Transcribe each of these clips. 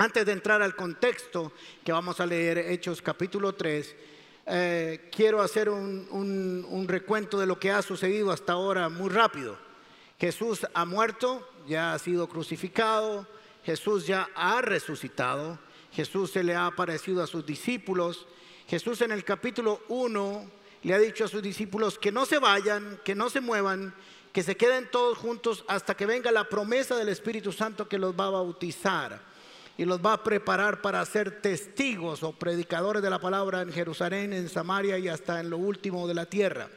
Antes de entrar al contexto que vamos a leer, Hechos capítulo 3, eh, quiero hacer un, un recuento de lo que ha sucedido hasta ahora muy rápido. Jesús ha muerto, ya ha sido crucificado, Jesús ya ha resucitado, Jesús se le ha aparecido a sus discípulos, Jesús en el capítulo 1 le ha dicho a sus discípulos que no se vayan, que no se muevan, que se queden todos juntos hasta que venga la promesa del Espíritu Santo que los va a bautizar y los va a preparar para ser testigos o predicadores de la palabra en Jerusalén, en Samaria y hasta en lo último de la tierra.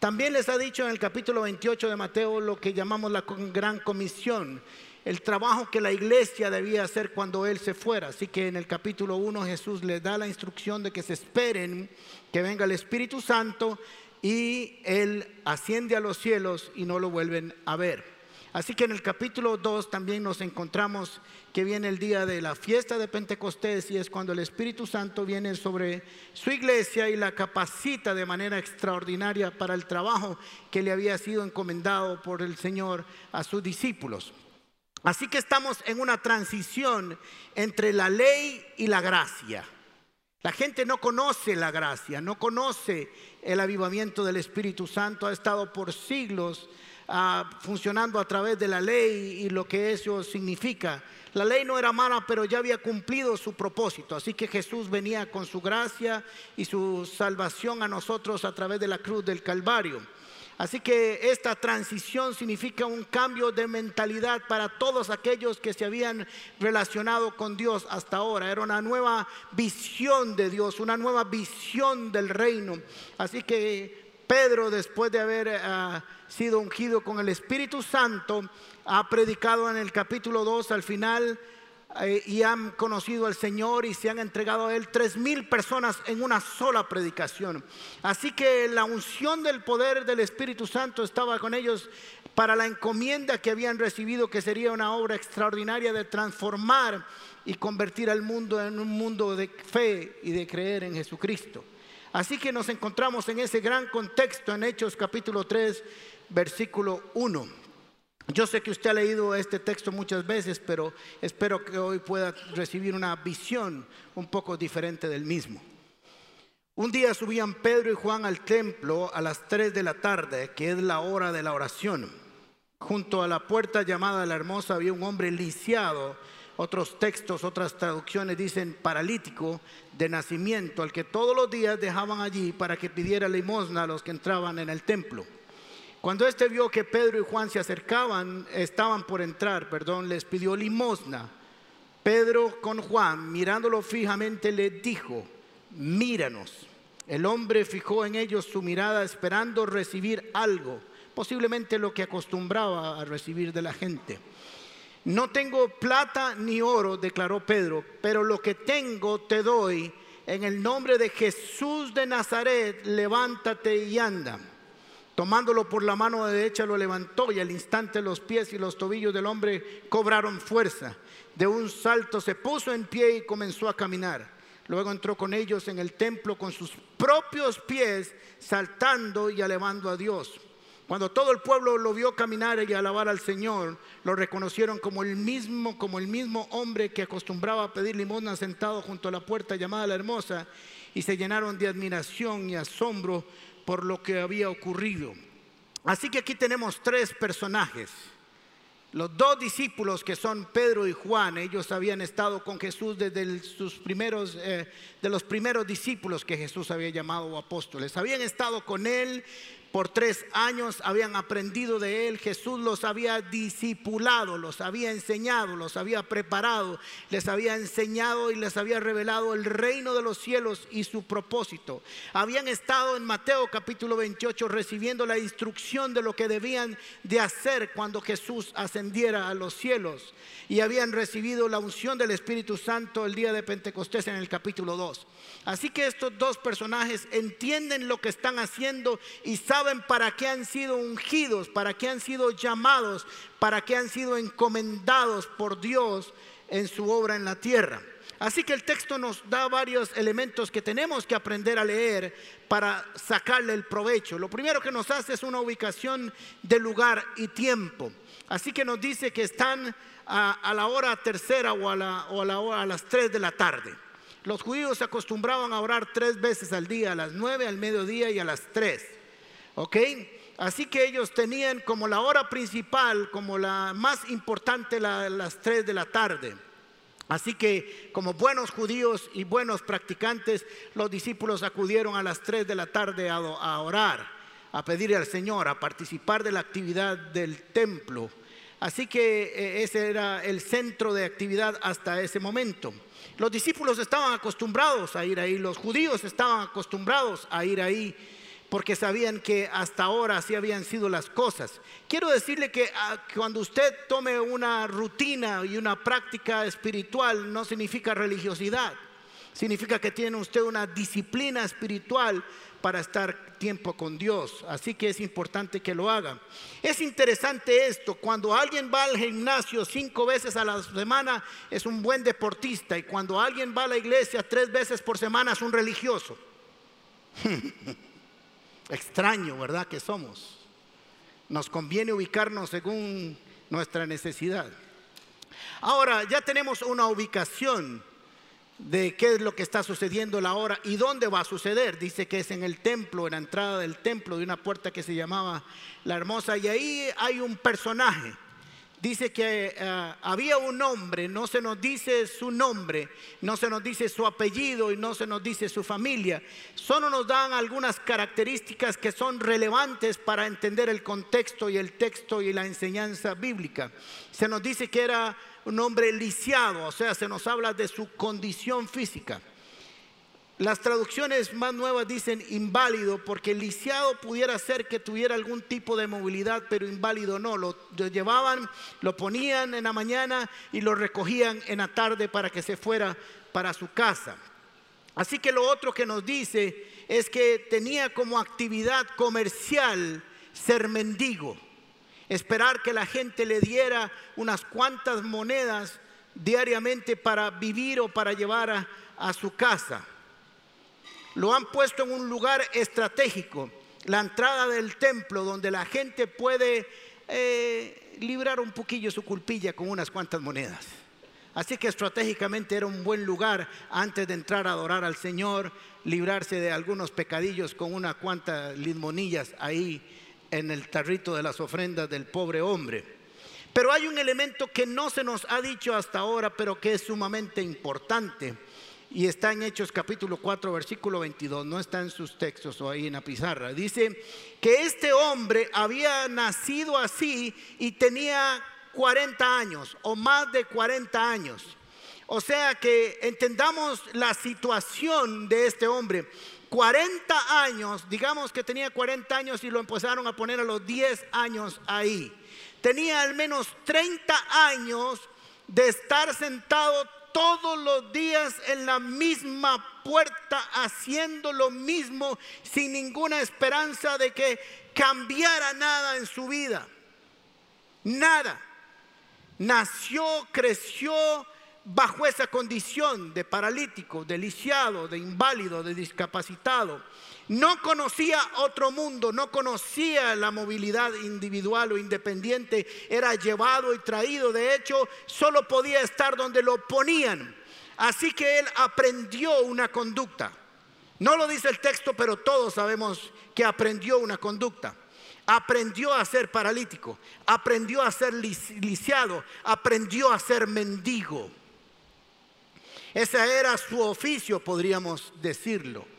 También les ha dicho en el capítulo 28 de Mateo lo que llamamos la gran comisión, el trabajo que la iglesia debía hacer cuando Él se fuera. Así que en el capítulo 1 Jesús les da la instrucción de que se esperen que venga el Espíritu Santo y Él asciende a los cielos y no lo vuelven a ver. Así que en el capítulo 2 también nos encontramos que viene el día de la fiesta de Pentecostés y es cuando el Espíritu Santo viene sobre su iglesia y la capacita de manera extraordinaria para el trabajo que le había sido encomendado por el Señor a sus discípulos. Así que estamos en una transición entre la ley y la gracia. La gente no conoce la gracia, no conoce el avivamiento del Espíritu Santo, ha estado por siglos ah, funcionando a través de la ley y lo que eso significa. La ley no era mala, pero ya había cumplido su propósito. Así que Jesús venía con su gracia y su salvación a nosotros a través de la cruz del Calvario. Así que esta transición significa un cambio de mentalidad para todos aquellos que se habían relacionado con Dios hasta ahora. Era una nueva visión de Dios, una nueva visión del reino. Así que Pedro, después de haber eh, sido ungido con el Espíritu Santo, ha predicado en el capítulo 2 al final eh, y han conocido al Señor y se han entregado a Él tres mil personas en una sola predicación. Así que la unción del poder del Espíritu Santo estaba con ellos para la encomienda que habían recibido, que sería una obra extraordinaria de transformar y convertir al mundo en un mundo de fe y de creer en Jesucristo. Así que nos encontramos en ese gran contexto en Hechos capítulo 3, versículo 1. Yo sé que usted ha leído este texto muchas veces, pero espero que hoy pueda recibir una visión un poco diferente del mismo. Un día subían Pedro y Juan al templo a las 3 de la tarde, que es la hora de la oración. Junto a la puerta llamada la hermosa había un hombre lisiado. Otros textos, otras traducciones dicen paralítico de nacimiento, al que todos los días dejaban allí para que pidiera limosna a los que entraban en el templo. Cuando éste vio que Pedro y Juan se acercaban, estaban por entrar, perdón, les pidió limosna. Pedro con Juan, mirándolo fijamente, le dijo, míranos. El hombre fijó en ellos su mirada esperando recibir algo, posiblemente lo que acostumbraba a recibir de la gente. No tengo plata ni oro, declaró Pedro, pero lo que tengo te doy. En el nombre de Jesús de Nazaret, levántate y anda. Tomándolo por la mano derecha lo levantó y al instante los pies y los tobillos del hombre cobraron fuerza. De un salto se puso en pie y comenzó a caminar. Luego entró con ellos en el templo con sus propios pies, saltando y alabando a Dios. Cuando todo el pueblo lo vio caminar y alabar al Señor, lo reconocieron como el mismo, como el mismo hombre que acostumbraba a pedir limosna sentado junto a la puerta llamada la Hermosa, y se llenaron de admiración y asombro por lo que había ocurrido. Así que aquí tenemos tres personajes. Los dos discípulos que son Pedro y Juan, ellos habían estado con Jesús desde sus primeros, eh, de los primeros discípulos que Jesús había llamado apóstoles. Habían estado con él por tres años habían aprendido de él, Jesús los había discipulado, los había enseñado, los había preparado, les había enseñado y les había revelado el reino de los cielos y su propósito. Habían estado en Mateo capítulo 28 recibiendo la instrucción de lo que debían de hacer cuando Jesús ascendiera a los cielos y habían recibido la unción del Espíritu Santo el día de Pentecostés en el capítulo 2. Así que estos dos personajes entienden lo que están haciendo y saben para qué han sido ungidos, para qué han sido llamados, para qué han sido encomendados por Dios en su obra en la tierra. Así que el texto nos da varios elementos que tenemos que aprender a leer para sacarle el provecho. Lo primero que nos hace es una ubicación de lugar y tiempo. Así que nos dice que están a, la hora tercera o, a, la, o a, la hora, a las tres de la tarde. Los judíos se acostumbraban a orar tres veces al día, a las nueve, al mediodía y a las tres. ¿Ok? Así que ellos tenían como la hora principal, como la más importante, las tres de la tarde. Así que como buenos judíos y buenos practicantes, los discípulos acudieron a las tres de la tarde a, a orar, a pedirle al Señor, a participar de la actividad del templo. Así que eh, ese era el centro de actividad hasta ese momento. Los discípulos estaban acostumbrados a ir ahí, los judíos estaban acostumbrados a ir ahí porque sabían que hasta ahora así habían sido las cosas. Quiero decirle que ah, cuando usted tome una rutina y una práctica espiritual no significa religiosidad, significa que tiene usted una disciplina espiritual para estar tiempo con Dios. Así que es importante que lo haga. Es interesante esto, cuando alguien va al gimnasio cinco veces a la semana es un buen deportista y cuando alguien va a la iglesia tres veces por semana es un religioso. Extraño, ¿verdad? Que somos. Nos conviene ubicarnos según nuestra necesidad. Ahora, ya tenemos una ubicación de qué es lo que está sucediendo la hora y dónde va a suceder. Dice que es en el templo, en la entrada del templo, de una puerta que se llamaba La Hermosa. Y ahí hay un personaje dice que eh, había un hombre, no se nos dice su nombre, no se nos dice su apellido y no se nos dice su familia. Solo nos dan algunas características que son relevantes para entender el contexto y el texto y la enseñanza bíblica. Se nos dice que era un hombre lisiado, o sea, se nos habla de su condición física. Las traducciones más nuevas dicen inválido porque lisiado pudiera ser que tuviera algún tipo de movilidad, pero inválido no. Lo, llevaban, lo ponían en la mañana y lo recogían en la tarde para que se fuera para su casa. Así que lo otro que nos dice es que tenía como actividad comercial ser mendigo, esperar que la gente le diera unas cuantas monedas diariamente para vivir o para llevar a su casa lo han puesto en un lugar estratégico, la entrada del templo, donde la gente puede eh, librar un poquillo su culpilla con unas cuantas monedas. Así que estratégicamente era un buen lugar antes de entrar a adorar al Señor, librarse de algunos pecadillos con unas cuantas limosnillas ahí en el tarrito de las ofrendas del pobre hombre. Pero hay un elemento que no se nos ha dicho hasta ahora, pero que es sumamente importante y está en Hechos capítulo 4, versículo 22, no está en sus textos o ahí en la pizarra. Dice que este hombre había nacido así y tenía 40 años o más de 40 años. O sea que entendamos la situación de este hombre. 40 años, digamos que tenía 40 años y lo empezaron a poner a los 10 años ahí. Tenía al menos 30 años de estar sentado todos los días en la misma puerta haciendo lo mismo sin ninguna esperanza de que cambiara nada en su vida. Nada. Nació, creció bajo esa condición de paralítico, de lisiado, de inválido, de discapacitado. No conocía otro mundo, no conocía la movilidad individual o independiente, era llevado y traído. De hecho, solo podía estar donde lo ponían. Así que él aprendió una conducta. No lo dice el texto, pero todos sabemos que aprendió una conducta. Aprendió a ser paralítico, aprendió a ser lisiado, aprendió a ser mendigo. Ese era su oficio, podríamos decirlo.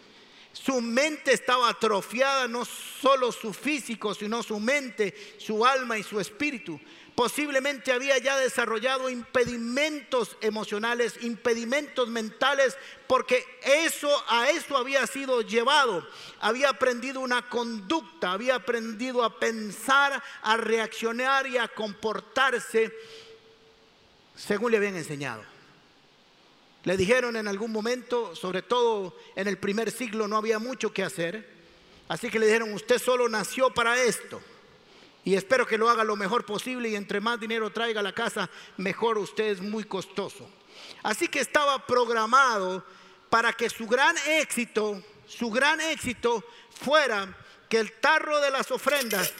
Su mente estaba atrofiada, no solo su físico, sino su mente, su alma y su espíritu. Posiblemente había ya desarrollado impedimentos emocionales, impedimentos mentales, porque eso a eso había sido llevado. Había aprendido una conducta, había aprendido a pensar, a reaccionar y a comportarse según le habían enseñado. Le dijeron en algún momento, sobre todo en el primer siglo no había mucho que hacer, así que le dijeron, usted solo nació para esto y espero que lo haga lo mejor posible y entre más dinero traiga a la casa, mejor usted es muy costoso. Así que estaba programado para que su gran éxito, su gran éxito fuera que el tarro de las ofrendas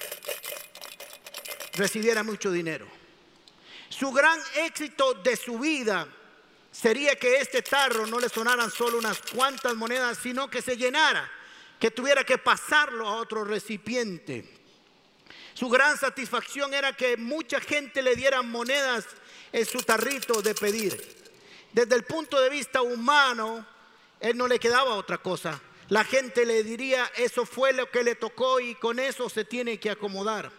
recibiera mucho dinero. Su gran éxito de su vida sería que este tarro no le sonaran solo unas cuantas monedas, sino que se llenara, que tuviera que pasarlo a otro recipiente. Su gran satisfacción era que mucha gente le diera monedas en su tarrito de pedir. Desde el punto de vista humano, él no le quedaba otra cosa. La gente le diría, eso fue lo que le tocó y con eso se tiene que acomodar.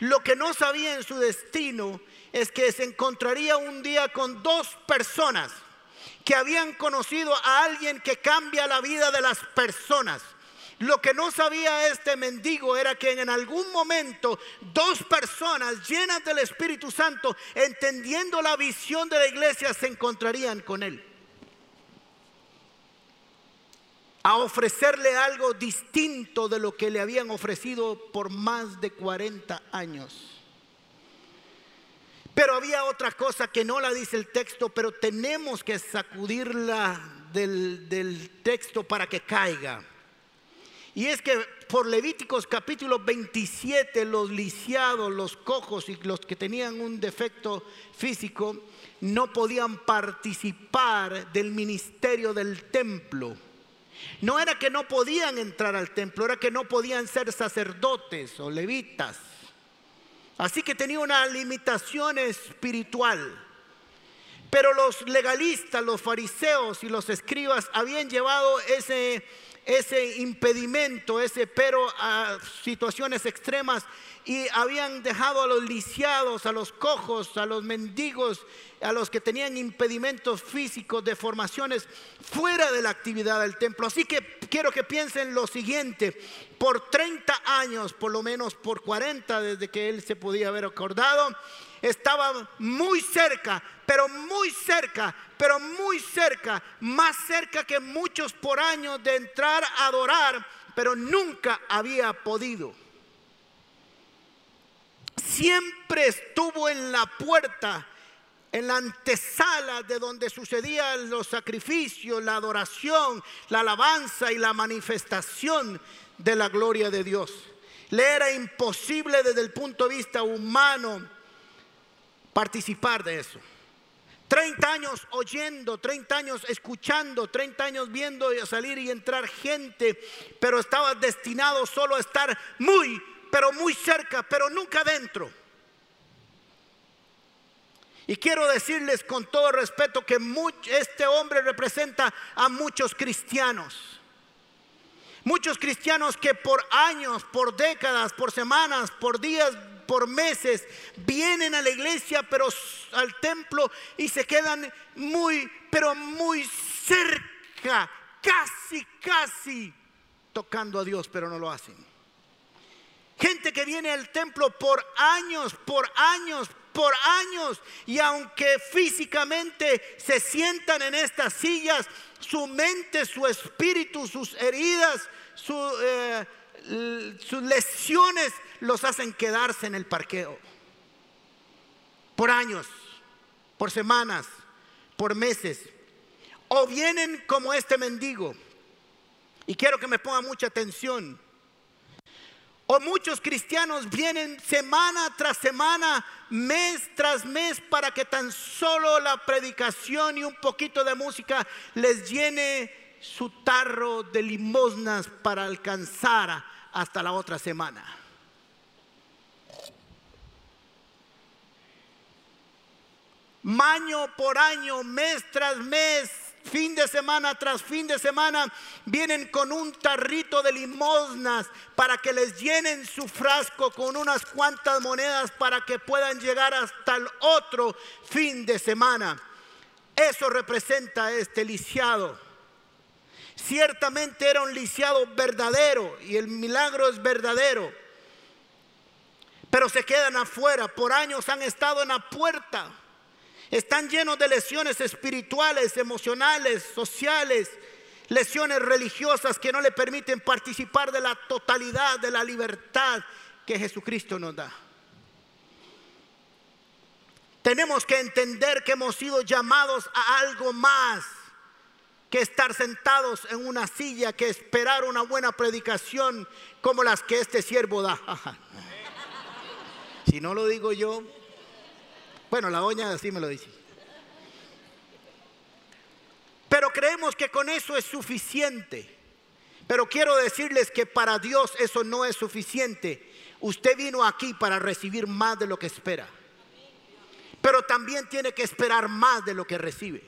Lo que no sabía en su destino es que se encontraría un día con dos personas que habían conocido a alguien que cambia la vida de las personas. Lo que no sabía este mendigo era que en algún momento dos personas llenas del Espíritu Santo, entendiendo la visión de la iglesia, se encontrarían con él. A ofrecerle algo distinto de lo que le habían ofrecido por más de 40 años. Pero había otra cosa que no la dice el texto, pero tenemos que sacudirla del, del texto para que caiga. Y es que por Levíticos capítulo 27, los lisiados, los cojos y los que tenían un defecto físico no podían participar del ministerio del templo. No era que no podían entrar al templo, era que no podían ser sacerdotes o levitas. Así que tenía una limitación espiritual. Pero los legalistas, los fariseos y los escribas habían llevado ese, ese impedimento, ese pero a situaciones extremas y habían dejado a los lisiados, a los cojos, a los mendigos, a los que tenían impedimentos físicos, deformaciones, fuera de la actividad del templo. Así que quiero que piensen lo siguiente, por 30 años, por lo menos por 40 desde que él se podía haber acordado, estaba muy cerca, pero muy cerca, pero muy cerca, más cerca que muchos por años de entrar a adorar, pero nunca había podido siempre estuvo en la puerta, en la antesala de donde sucedían los sacrificios, la adoración, la alabanza y la manifestación de la gloria de Dios. Le era imposible desde el punto de vista humano participar de eso. 30 años oyendo, 30 años escuchando, 30 años viendo salir y entrar gente, pero estaba destinado solo a estar muy, pero muy cerca, pero nunca dentro. Y quiero decirles con todo respeto que este hombre representa a muchos cristianos. Muchos cristianos que por años, por décadas, por semanas, por días, por meses vienen a la iglesia, pero al templo y se quedan muy, pero muy cerca, casi, casi tocando a Dios, pero no lo hacen. Gente que viene al templo por años, por años, por años. Y aunque físicamente se sientan en estas sillas, su mente, su espíritu, sus heridas, eh, sus lesiones los hacen quedarse en el parqueo. Por años, por semanas, por meses. O vienen como este mendigo. Y quiero que me ponga mucha atención o muchos cristianos vienen semana tras semana, mes tras mes, para que tan solo la predicación y un poquito de música les llene su tarro de limosnas para alcanzar hasta la otra semana. Año por año, mes tras mes, fin de semana tras fin de semana, vienen con un tarrito de limosnas para que les llenen su frasco con unas cuantas monedas para que puedan llegar hasta el otro fin de semana. Eso representa este lisiado. Ciertamente era un lisiado verdadero y el milagro es verdadero. Pero se quedan afuera, por años han estado en la puerta están llenos de lesiones espirituales, emocionales, sociales, lesiones religiosas que no le permiten participar de la totalidad de la libertad que Jesucristo nos da. Tenemos que entender que hemos sido llamados a algo más que estar sentados en una silla, que esperar una buena predicación como las que este siervo da. si no lo digo yo, bueno, la doña así me lo dice. Pero creemos que con eso es suficiente. Pero quiero decirles que para Dios eso no es suficiente. Usted vino aquí para recibir más de lo que espera. Pero también tiene que esperar más de lo que recibe.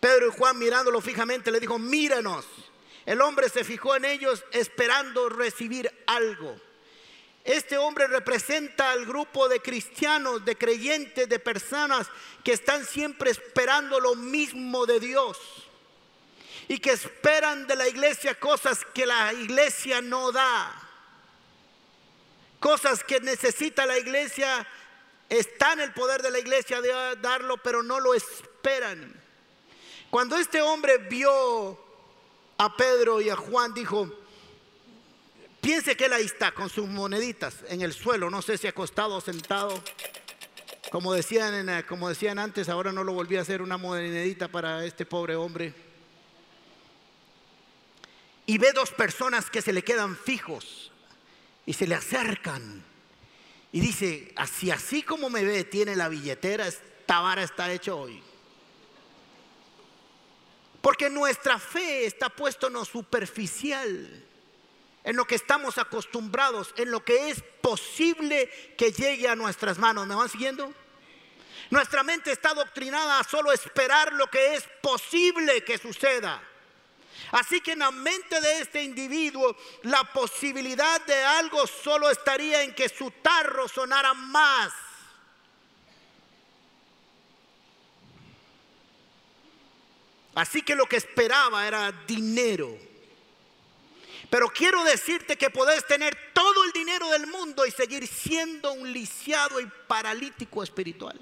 Pedro y Juan mirándolo fijamente le dijo, míranos. El hombre se fijó en ellos esperando recibir algo. Este hombre representa al grupo de cristianos, de creyentes, de personas que están siempre esperando lo mismo de Dios y que esperan de la iglesia cosas que la iglesia no da. Cosas que necesita la iglesia, está en el poder de la iglesia de darlo, pero no lo esperan. Cuando este hombre vio a Pedro y a Juan, dijo, piense que él ahí está con sus moneditas en el suelo, no sé si acostado o sentado. Como decían, como decían antes, ahora no lo volví a hacer una monedita para este pobre hombre. Y ve dos personas que se le quedan fijos y se le acercan. Y dice, así, así como me ve, tiene la billetera, esta vara está hecho hoy. Porque nuestra fe está puesta en lo superficial, en lo que estamos acostumbrados, en lo que es posible que llegue a nuestras manos. ¿Me van siguiendo? Nuestra mente está doctrinada a solo esperar lo que es posible que suceda. Así que en la mente de este individuo la posibilidad de algo solo estaría en que su tarro sonara más Así que lo que esperaba era dinero. Pero quiero decirte que podés tener todo el dinero del mundo y seguir siendo un lisiado y paralítico espiritual.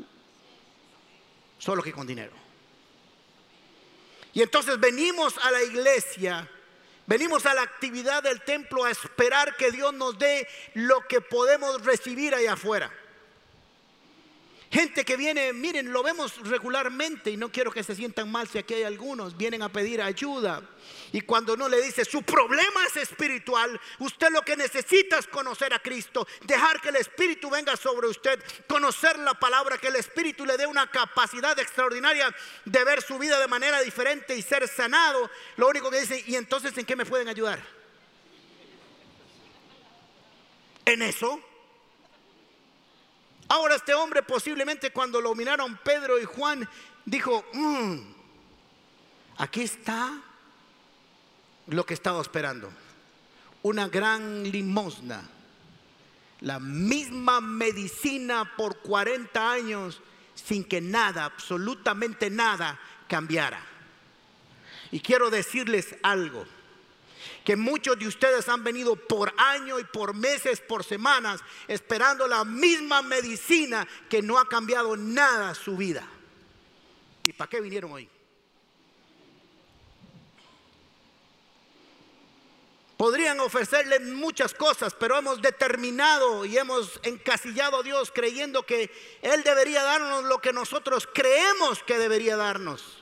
Solo que con dinero. Y entonces venimos a la iglesia, venimos a la actividad del templo a esperar que Dios nos dé lo que podemos recibir allá afuera. Gente que viene, miren, lo vemos regularmente y no quiero que se sientan mal si aquí hay algunos, vienen a pedir ayuda. Y cuando no le dice, su problema es espiritual, usted lo que necesita es conocer a Cristo, dejar que el Espíritu venga sobre usted, conocer la palabra, que el Espíritu le dé una capacidad extraordinaria de ver su vida de manera diferente y ser sanado. Lo único que dice, ¿y entonces en qué me pueden ayudar? En eso Ahora este hombre posiblemente cuando lo miraron Pedro y Juan dijo, mm, aquí está lo que estaba esperando. Una gran limosna. La misma medicina por 40 años sin que nada, absolutamente nada cambiara. Y quiero decirles algo que muchos de ustedes han venido por años y por meses, por semanas, esperando la misma medicina que no ha cambiado nada su vida. ¿Y para qué vinieron hoy? Podrían ofrecerle muchas cosas, pero hemos determinado y hemos encasillado a Dios creyendo que Él debería darnos lo que nosotros creemos que debería darnos.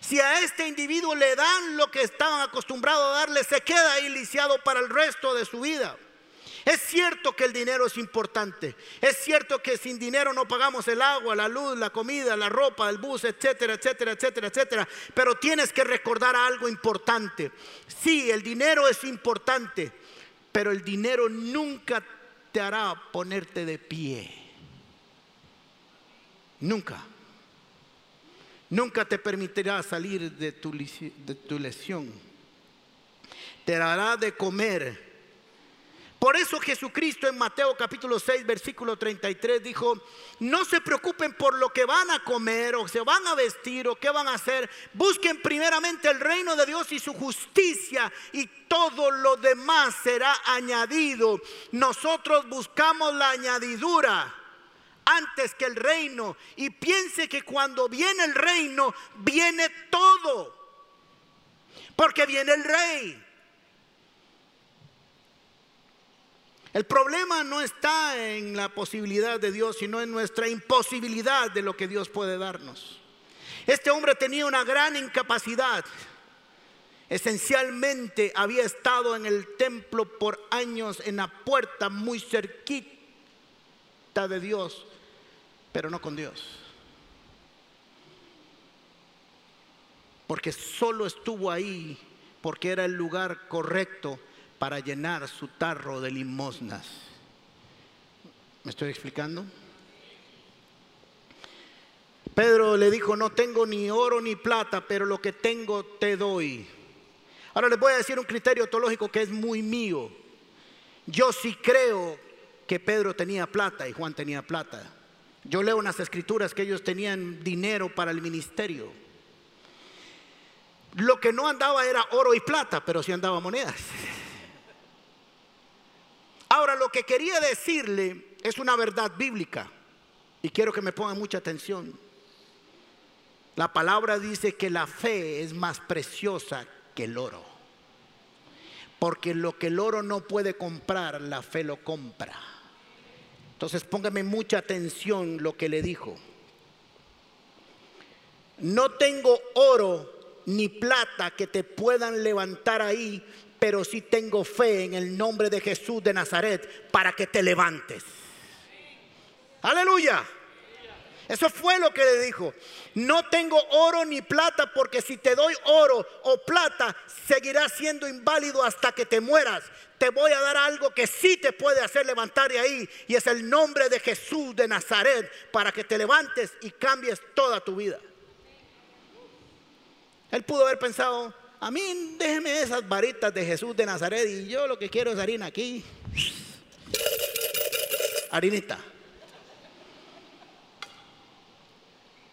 Si a este individuo le dan lo que estaban acostumbrados a darle, se queda ahí lisiado para el resto de su vida. Es cierto que el dinero es importante. Es cierto que sin dinero no pagamos el agua, la luz, la comida, la ropa, el bus, etcétera, etcétera, etcétera, etcétera. Pero tienes que recordar algo importante. Sí, el dinero es importante, pero el dinero nunca te hará ponerte de pie. Nunca nunca te permitirá salir de tu, lesión. Te dará de comer. Por eso Jesucristo en Mateo capítulo 6 versículo 33 dijo, no se preocupen por lo que van a comer o se van a vestir o qué van a hacer. Busquen primeramente el reino de Dios y su justicia y todo lo demás será añadido. Nosotros buscamos la añadidura antes que el reino. Y piense que cuando viene el reino, viene todo. Porque viene el rey. El problema no está en la posibilidad de Dios, sino en nuestra imposibilidad de lo que Dios puede darnos. Este hombre tenía una gran incapacidad. Esencialmente había estado en el templo por años en la puerta muy cerquita de Dios, pero no con Dios. Porque solo estuvo ahí porque era el lugar correcto para llenar su tarro de limosnas. ¿Me estoy explicando? Pedro le dijo, no tengo ni oro ni plata, pero lo que tengo te doy. Ahora les voy a decir un criterio teológico que es muy mío. Yo sí creo que Pedro tenía plata y Juan tenía plata. Yo leo en las escrituras que ellos tenían dinero para el ministerio. Lo que no andaba era oro y plata, pero sí andaba monedas. Ahora, lo que quería decirle es una verdad bíblica y quiero que me pongan mucha atención. La palabra dice que la fe es más preciosa que el oro. Porque lo que el oro no puede comprar, la fe lo compra. Entonces póngame mucha atención lo que le dijo. No tengo oro ni plata que te puedan levantar ahí, pero sí tengo fe en el nombre de Jesús de Nazaret para que te levantes. Aleluya. Eso fue lo que le dijo. No tengo oro ni plata porque si te doy oro o plata, seguirás siendo inválido hasta que te mueras. Te voy a dar algo que sí te puede hacer levantar de ahí y es el nombre de Jesús de Nazaret para que te levantes y cambies toda tu vida. Él pudo haber pensado, a mí déjeme esas varitas de Jesús de Nazaret y yo lo que quiero es harina aquí. Harinita.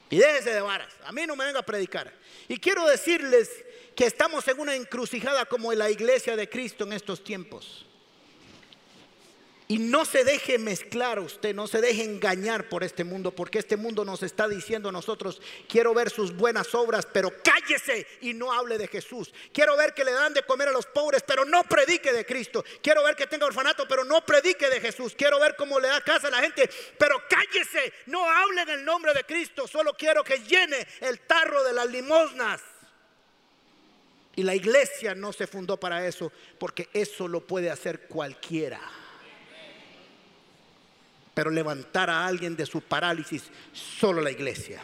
Y déjese de varas. A mí no me venga a predicar. Y quiero decirles que estamos en una encrucijada como en la iglesia de Cristo en estos tiempos. Y no se deje mezclar usted, no se deje engañar por este mundo, porque este mundo nos está diciendo a nosotros, quiero ver sus buenas obras, pero cállese y no hable de Jesús. Quiero ver que le dan de comer a los pobres, pero no predique de Cristo. Quiero ver que tenga orfanato, pero no predique de Jesús. Quiero ver cómo le da casa a la gente, pero cállese, no hable en el nombre de Cristo. Solo quiero que llene el tarro de las limosnas. Y la iglesia no se fundó para eso, porque eso lo puede hacer cualquiera. Pero levantar a alguien de su parálisis, solo la iglesia.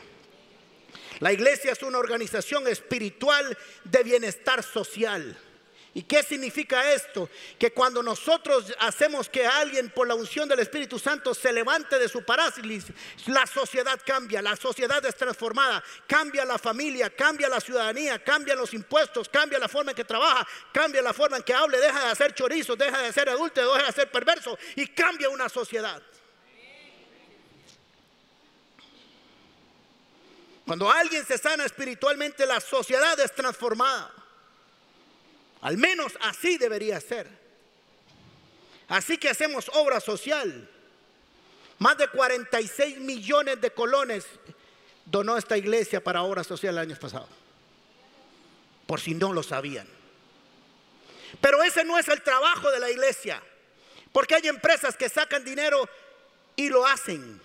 La iglesia es una organización espiritual de bienestar social. ¿Y qué significa esto? Que cuando nosotros hacemos que alguien por la unción del Espíritu Santo se levante de su parálisis, la sociedad cambia, la sociedad es transformada, cambia la familia, cambia la ciudadanía, cambia los impuestos, cambia la forma en que trabaja, cambia la forma en que hable, deja de hacer chorizo, deja de ser adulto, deja de ser perverso y cambia una sociedad. Cuando alguien se sana espiritualmente, la sociedad es transformada. Al menos así debería ser. Así que hacemos obra social. Más de 46 millones de colones donó esta iglesia para obra social el año pasado. Por si no lo sabían. Pero ese no es el trabajo de la iglesia. Porque hay empresas que sacan dinero y lo hacen.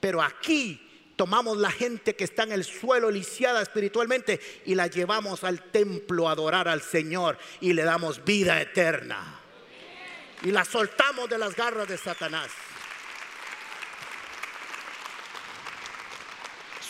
Pero aquí tomamos la gente que está en el suelo lisiada espiritualmente y la llevamos al templo a adorar al Señor y le damos vida eterna. Y la soltamos de las garras de Satanás.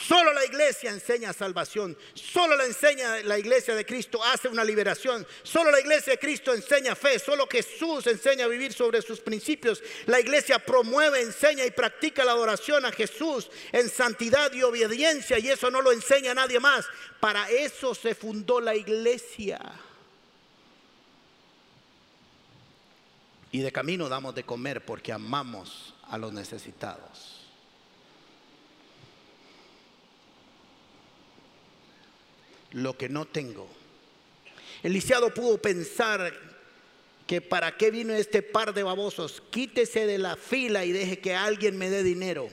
Solo la iglesia enseña salvación. Solo la enseña la iglesia de Cristo hace una liberación. Solo la iglesia de Cristo enseña fe. Solo Jesús enseña a vivir sobre sus principios. La iglesia promueve, enseña y practica la adoración a Jesús en santidad y obediencia. Y eso no lo enseña nadie más. Para eso se fundó la iglesia. Y de camino damos de comer porque amamos a los necesitados. Lo que no tengo. El lisiado pudo pensar que para qué vino este par de babosos, quítese de la fila y deje que alguien me dé dinero.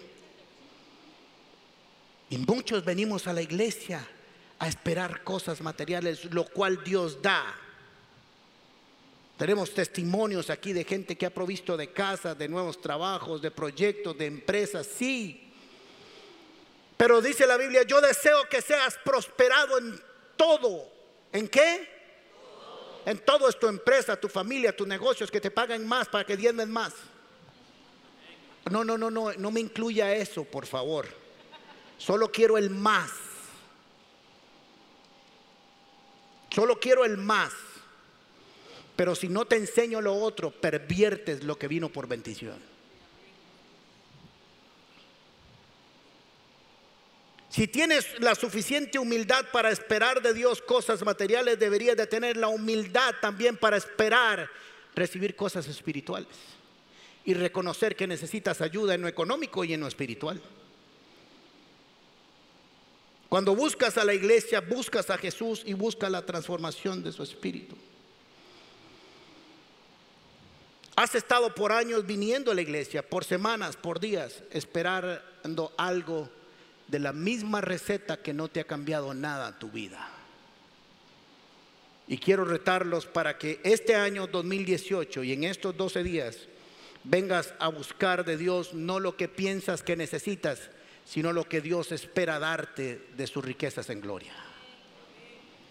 Y muchos venimos a la iglesia a esperar cosas materiales, lo cual Dios da. Tenemos testimonios aquí de gente que ha provisto de casas, de nuevos trabajos, de proyectos, de empresas, sí. Pero dice la Biblia, yo deseo que seas prosperado en todo. ¿En qué? En todo es tu empresa, tu familia, tus negocios, que te paguen más para que diezmen más. No, no, no, no, no me incluya eso, por favor. Solo quiero el más. Solo quiero el más. Pero si no te enseño lo otro, perviertes lo que vino por bendición. Si tienes la suficiente humildad para esperar de Dios cosas materiales, deberías de tener la humildad también para esperar recibir cosas espirituales y reconocer que necesitas ayuda en lo económico y en lo espiritual. Cuando buscas a la iglesia, buscas a Jesús y buscas la transformación de su espíritu. Has estado por años viniendo a la iglesia, por semanas, por días, esperando algo de la misma receta que no te ha cambiado nada tu vida. Y quiero retarlos para que este año 2018 y en estos 12 días vengas a buscar de Dios no lo que piensas que necesitas, sino lo que Dios espera darte de sus riquezas en gloria.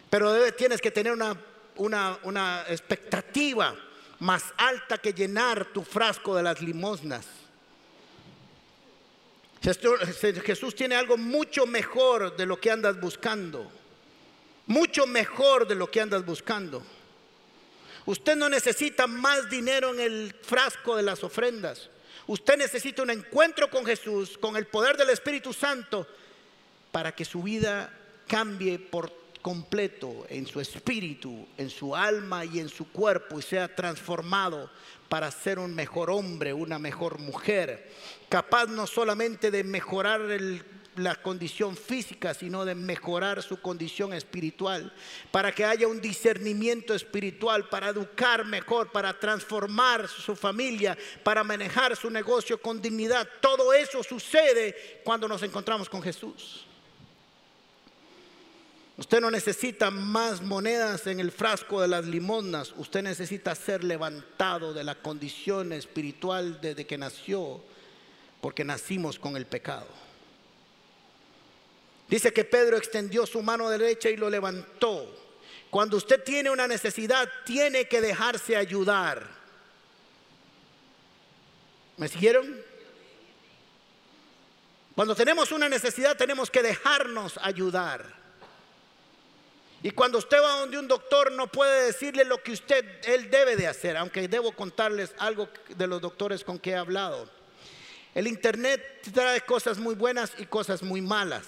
Pero tienes que tener una, una, una expectativa más alta que llenar tu frasco de las limosnas. Jesús tiene algo mucho mejor de lo que andas buscando. Mucho mejor de lo que andas buscando. Usted no necesita más dinero en el frasco de las ofrendas. Usted necesita un encuentro con Jesús, con el poder del Espíritu Santo, para que su vida cambie por completo en su espíritu, en su alma y en su cuerpo y sea transformado para ser un mejor hombre, una mejor mujer, capaz no solamente de mejorar la condición física, sino de mejorar su condición espiritual, para que haya un discernimiento espiritual, para educar mejor, para transformar su familia, para manejar su negocio con dignidad. Todo eso sucede cuando nos encontramos con Jesús. Usted no necesita más monedas en el frasco de las limonas. Usted necesita ser levantado de la condición espiritual desde que nació, porque nacimos con el pecado. Dice que Pedro extendió su mano derecha y lo levantó. Cuando usted tiene una necesidad, tiene que dejarse ayudar. ¿Me siguieron? Cuando tenemos una necesidad, tenemos que dejarnos ayudar. Y cuando usted va donde un doctor no puede decirle lo que usted, él debe de hacer, aunque debo contarles algo de los doctores con que he hablado. El Internet trae cosas muy buenas y cosas muy malas.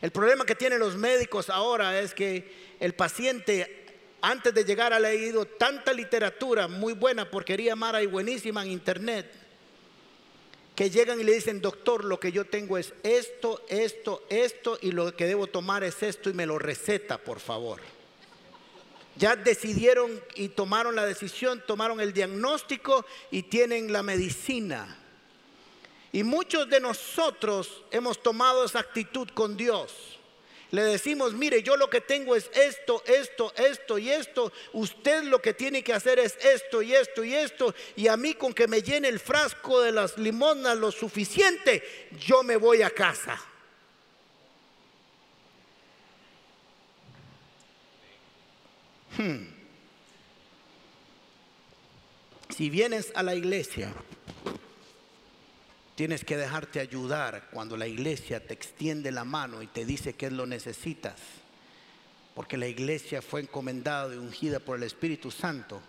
El problema que tienen los médicos ahora es que el paciente antes de llegar ha leído tanta literatura muy buena, porquería mala y buenísima en Internet que llegan y le dicen, doctor, lo que yo tengo es esto, esto, esto, y lo que debo tomar es esto, y me lo receta, por favor. Ya decidieron y tomaron la decisión, tomaron el diagnóstico y tienen la medicina. Y muchos de nosotros hemos tomado esa actitud con Dios le decimos, mire, yo lo que tengo es esto, esto, esto y esto, usted lo que tiene que hacer es esto y esto y esto, y a mí con que me llene el frasco de las limonas lo suficiente, yo me voy a casa. Hmm. Si vienes a la iglesia Tienes que dejarte ayudar cuando la iglesia te extiende la mano y te dice que lo necesitas. Porque la iglesia fue encomendada y ungida por el Espíritu Santo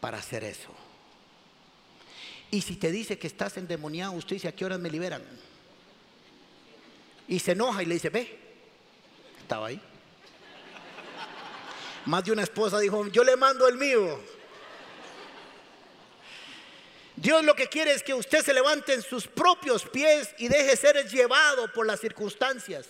para hacer eso. Y si te dice que estás endemoniado, usted dice, ¿a qué horas me liberan? Y se enoja y le dice, ve, estaba ahí. Más de una esposa dijo, yo le mando el mío. Dios lo que quiere es que usted se levante en sus propios pies y deje ser llevado por las circunstancias.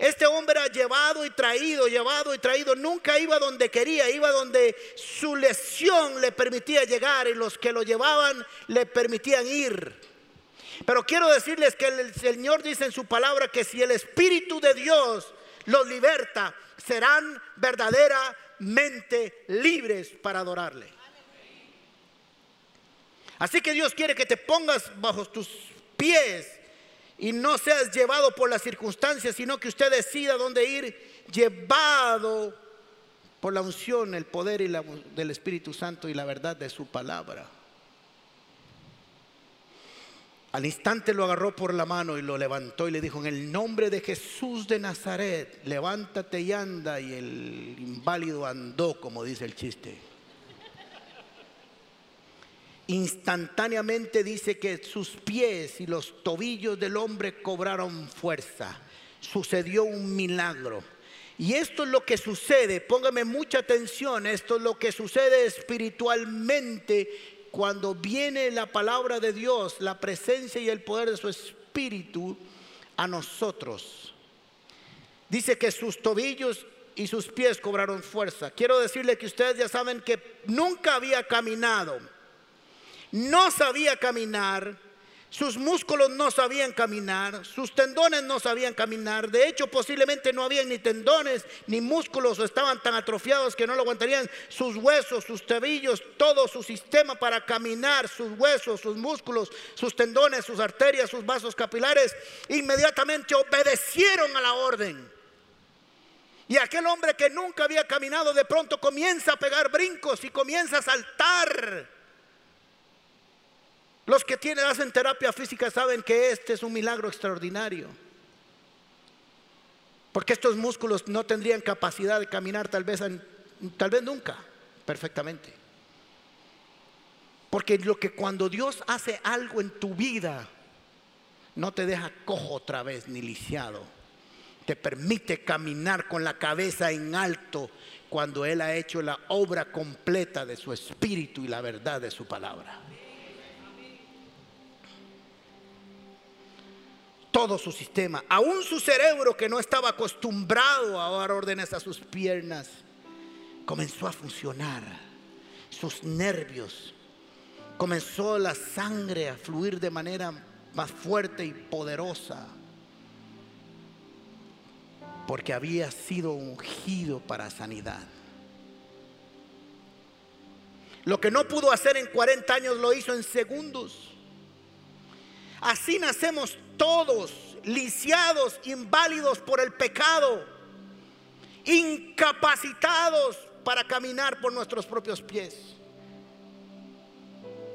Este hombre ha llevado y traído, llevado y traído. Nunca iba donde quería, iba donde su lesión le permitía llegar y los que lo llevaban le permitían ir. Pero quiero decirles que el Señor dice en su palabra que si el Espíritu de Dios los liberta, serán verdadera completamente libres para adorarle. Así que Dios quiere que te pongas bajo tus pies y no seas llevado por las circunstancias, sino que usted decida dónde ir, llevado por la unción, el poder y la, del Espíritu Santo y la verdad de su palabra. Al instante lo agarró por la mano y lo levantó y le dijo, en el nombre de Jesús de Nazaret, levántate y anda. Y el inválido andó, como dice el chiste. Instantáneamente dice que sus pies y los tobillos del hombre cobraron fuerza. Sucedió un milagro. Y esto es lo que sucede, póngame mucha atención, esto es lo que sucede espiritualmente cuando viene la palabra de Dios, la presencia y el poder de su espíritu a nosotros. Dice que sus tobillos y sus pies cobraron fuerza. Quiero decirle que ustedes ya saben que nunca había caminado, no sabía caminar sus músculos no sabían caminar, sus tendones no sabían caminar. De hecho, posiblemente no habían ni tendones ni músculos o estaban tan atrofiados que no lo aguantarían. Sus huesos, sus tobillos, todo su sistema para caminar, sus huesos, sus músculos, sus tendones, sus arterias, sus vasos capilares, inmediatamente obedecieron a la orden. Y aquel hombre que nunca había caminado de pronto comienza a pegar brincos y comienza a saltar. Los que tienen, hacen terapia física saben que este es un milagro extraordinario. Porque estos músculos no tendrían capacidad de caminar tal vez, tal vez nunca, perfectamente. Porque lo que cuando Dios hace algo en tu vida, no te deja cojo otra vez ni lisiado. Te permite caminar con la cabeza en alto cuando Él ha hecho la obra completa de su espíritu y la verdad de su palabra. Todo su sistema, aún su cerebro que no estaba acostumbrado a dar órdenes a sus piernas, comenzó a funcionar, sus nervios, comenzó la sangre a fluir de manera más fuerte y poderosa, porque había sido ungido para sanidad. Lo que no pudo hacer en 40 años lo hizo en segundos. Así nacemos todos, lisiados, inválidos por el pecado, incapacitados para caminar por nuestros propios pies.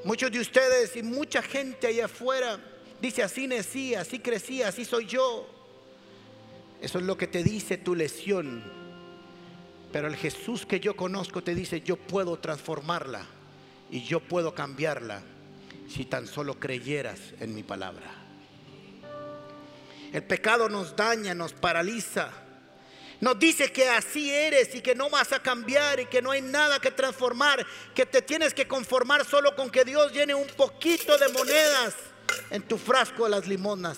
Muchos de ustedes y mucha gente allá afuera dice así nací, así crecí, así soy yo. Eso es lo que te dice tu lesión. Pero el Jesús que yo conozco te dice, yo puedo transformarla y yo puedo cambiarla si tan solo creyeras en mi palabra. El pecado nos daña, nos paraliza. Nos dice que así eres y que no vas a cambiar y que no hay nada que transformar, que te tienes que conformar solo con que Dios llene un poquito de monedas en tu frasco de las limonas.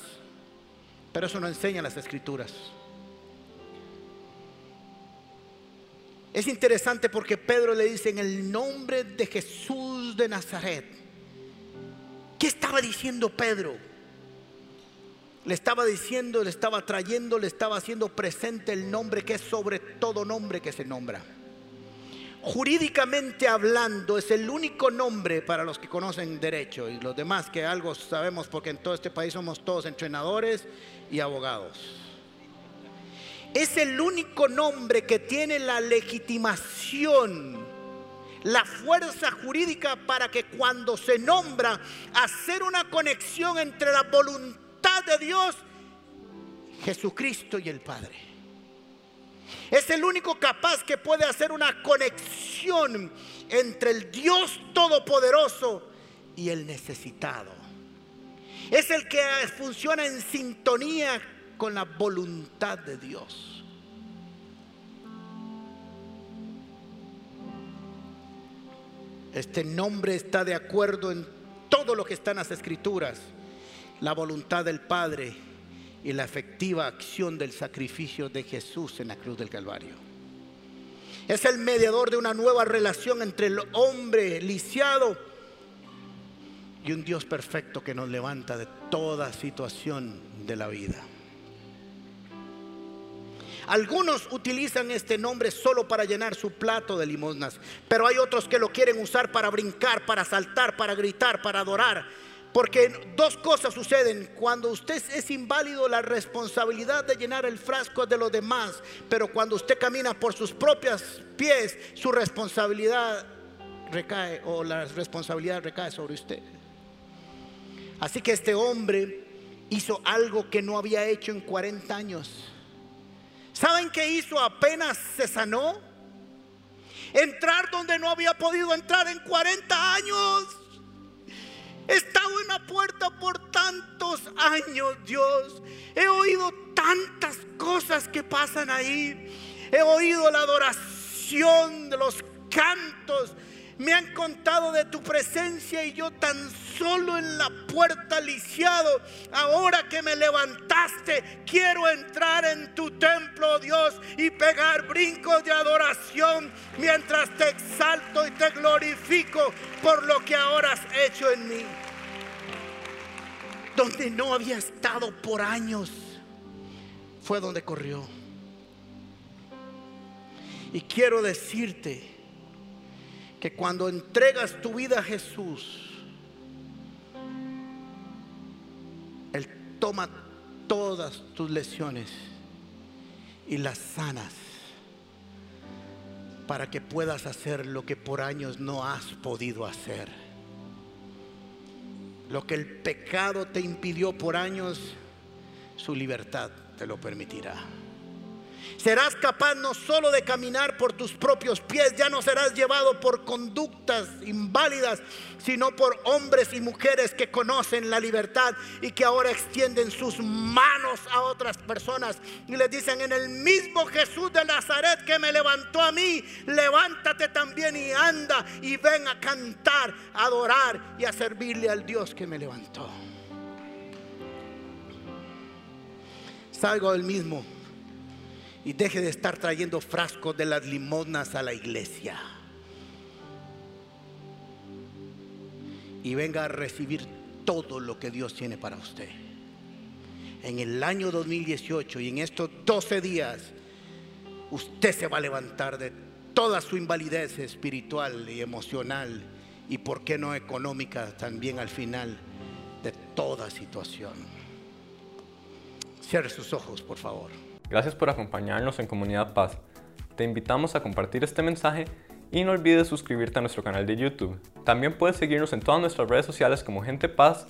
Pero eso no enseña las escrituras. Es interesante porque Pedro le dice en el nombre de Jesús de Nazaret ¿Qué estaba diciendo Pedro? Le estaba diciendo, le estaba trayendo, le estaba haciendo presente el nombre que es sobre todo nombre que se nombra. Jurídicamente hablando es el único nombre para los que conocen derecho y los demás que algo sabemos porque en todo este país somos todos entrenadores y abogados. Es el único nombre que tiene la legitimación la fuerza jurídica para que cuando se nombra hacer una conexión entre la voluntad de Dios, Jesucristo y el Padre. Es el único capaz que puede hacer una conexión entre el Dios Todopoderoso y el necesitado. Es el que funciona en sintonía con la voluntad de Dios. Este nombre está de acuerdo en todo lo que está en las escrituras, la voluntad del Padre y la efectiva acción del sacrificio de Jesús en la cruz del Calvario. Es el mediador de una nueva relación entre el hombre lisiado y un Dios perfecto que nos levanta de toda situación de la vida. Algunos utilizan este nombre solo para llenar su plato de limosnas, pero hay otros que lo quieren usar para brincar, para saltar, para gritar, para adorar. Porque dos cosas suceden. Cuando usted es inválido, la responsabilidad de llenar el frasco de los demás. Pero cuando usted camina por sus propios pies, su responsabilidad recae o la responsabilidad recae sobre usted. Así que este hombre hizo algo que no había hecho en 40 años. ¿Saben qué hizo apenas se sanó? Entrar donde no había podido entrar en 40 años. Puerta por tantos años, Dios. He oído tantas cosas que pasan ahí. He oído la adoración de los cantos me han contado de tu presencia y yo tan solo en la puerta lisiado. Ahora que me levantaste, quiero entrar en tu templo, Dios, y pegar brincos de adoración mientras te exalto y te glorifico por lo que ahora has hecho en mí. Donde no había estado por años, fue donde corrió. Y quiero decirte, que cuando entregas tu vida a Jesús, Él toma todas tus lesiones y las sanas para que puedas hacer lo que por años no has podido hacer. Lo que el pecado te impidió por años, su libertad te lo permitirá. Serás capaz no solo de caminar por tus propios pies, ya no serás llevado por conductas inválidas, sino por hombres y mujeres que conocen la libertad y que ahora extienden sus manos a otras personas y les dicen, en el mismo Jesús de Nazaret que me levantó a mí, levántate también y anda y ven a cantar, a adorar y a servirle al Dios que me levantó. Salgo del mismo y deje de estar trayendo frascos de las limonas a la iglesia. Y venga a recibir todo lo que Dios tiene para usted. En el año 2018 y en estos 12 días, usted se va a levantar de toda su invalidez espiritual y emocional y, por qué no, económica también al final de toda situación. Cierre sus ojos, por favor. Gracias por acompañarnos en Comunidad Paz. Te invitamos a compartir este mensaje y no olvides suscribirte a nuestro canal de YouTube. También puedes seguirnos en todas nuestras redes sociales como Gente Paz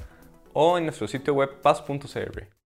o en nuestro sitio web paz.cr.